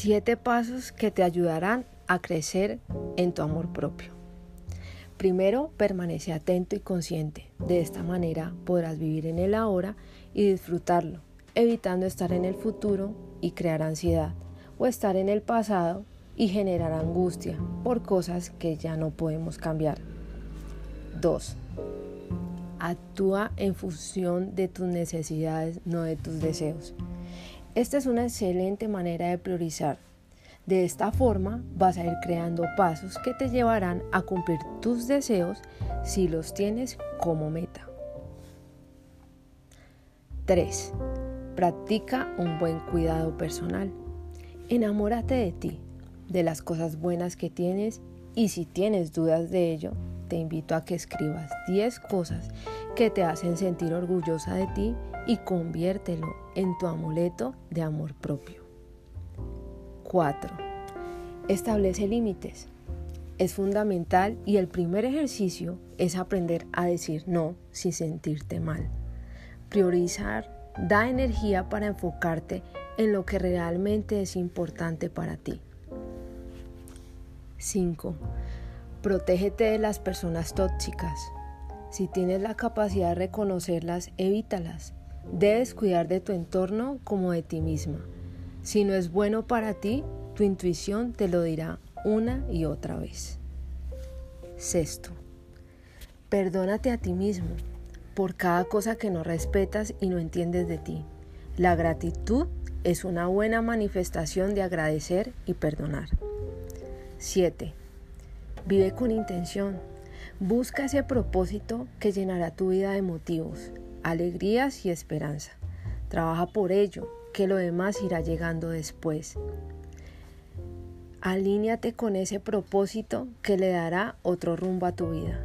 Siete pasos que te ayudarán a crecer en tu amor propio. Primero, permanece atento y consciente. De esta manera podrás vivir en el ahora y disfrutarlo, evitando estar en el futuro y crear ansiedad, o estar en el pasado y generar angustia por cosas que ya no podemos cambiar. 2. Actúa en función de tus necesidades, no de tus deseos. Esta es una excelente manera de priorizar. De esta forma vas a ir creando pasos que te llevarán a cumplir tus deseos si los tienes como meta. 3. Practica un buen cuidado personal. Enamórate de ti, de las cosas buenas que tienes y si tienes dudas de ello, te invito a que escribas 10 cosas que te hacen sentir orgullosa de ti y conviértelo en tu amuleto de amor propio. 4. Establece límites. Es fundamental y el primer ejercicio es aprender a decir no sin sentirte mal. Priorizar da energía para enfocarte en lo que realmente es importante para ti. 5. Protégete de las personas tóxicas. Si tienes la capacidad de reconocerlas, evítalas. Debes cuidar de tu entorno como de ti misma. Si no es bueno para ti, tu intuición te lo dirá una y otra vez. Sexto, perdónate a ti mismo por cada cosa que no respetas y no entiendes de ti. La gratitud es una buena manifestación de agradecer y perdonar. 7. Vive con intención. Busca ese propósito que llenará tu vida de motivos, alegrías y esperanza. Trabaja por ello, que lo demás irá llegando después. Alíñate con ese propósito que le dará otro rumbo a tu vida.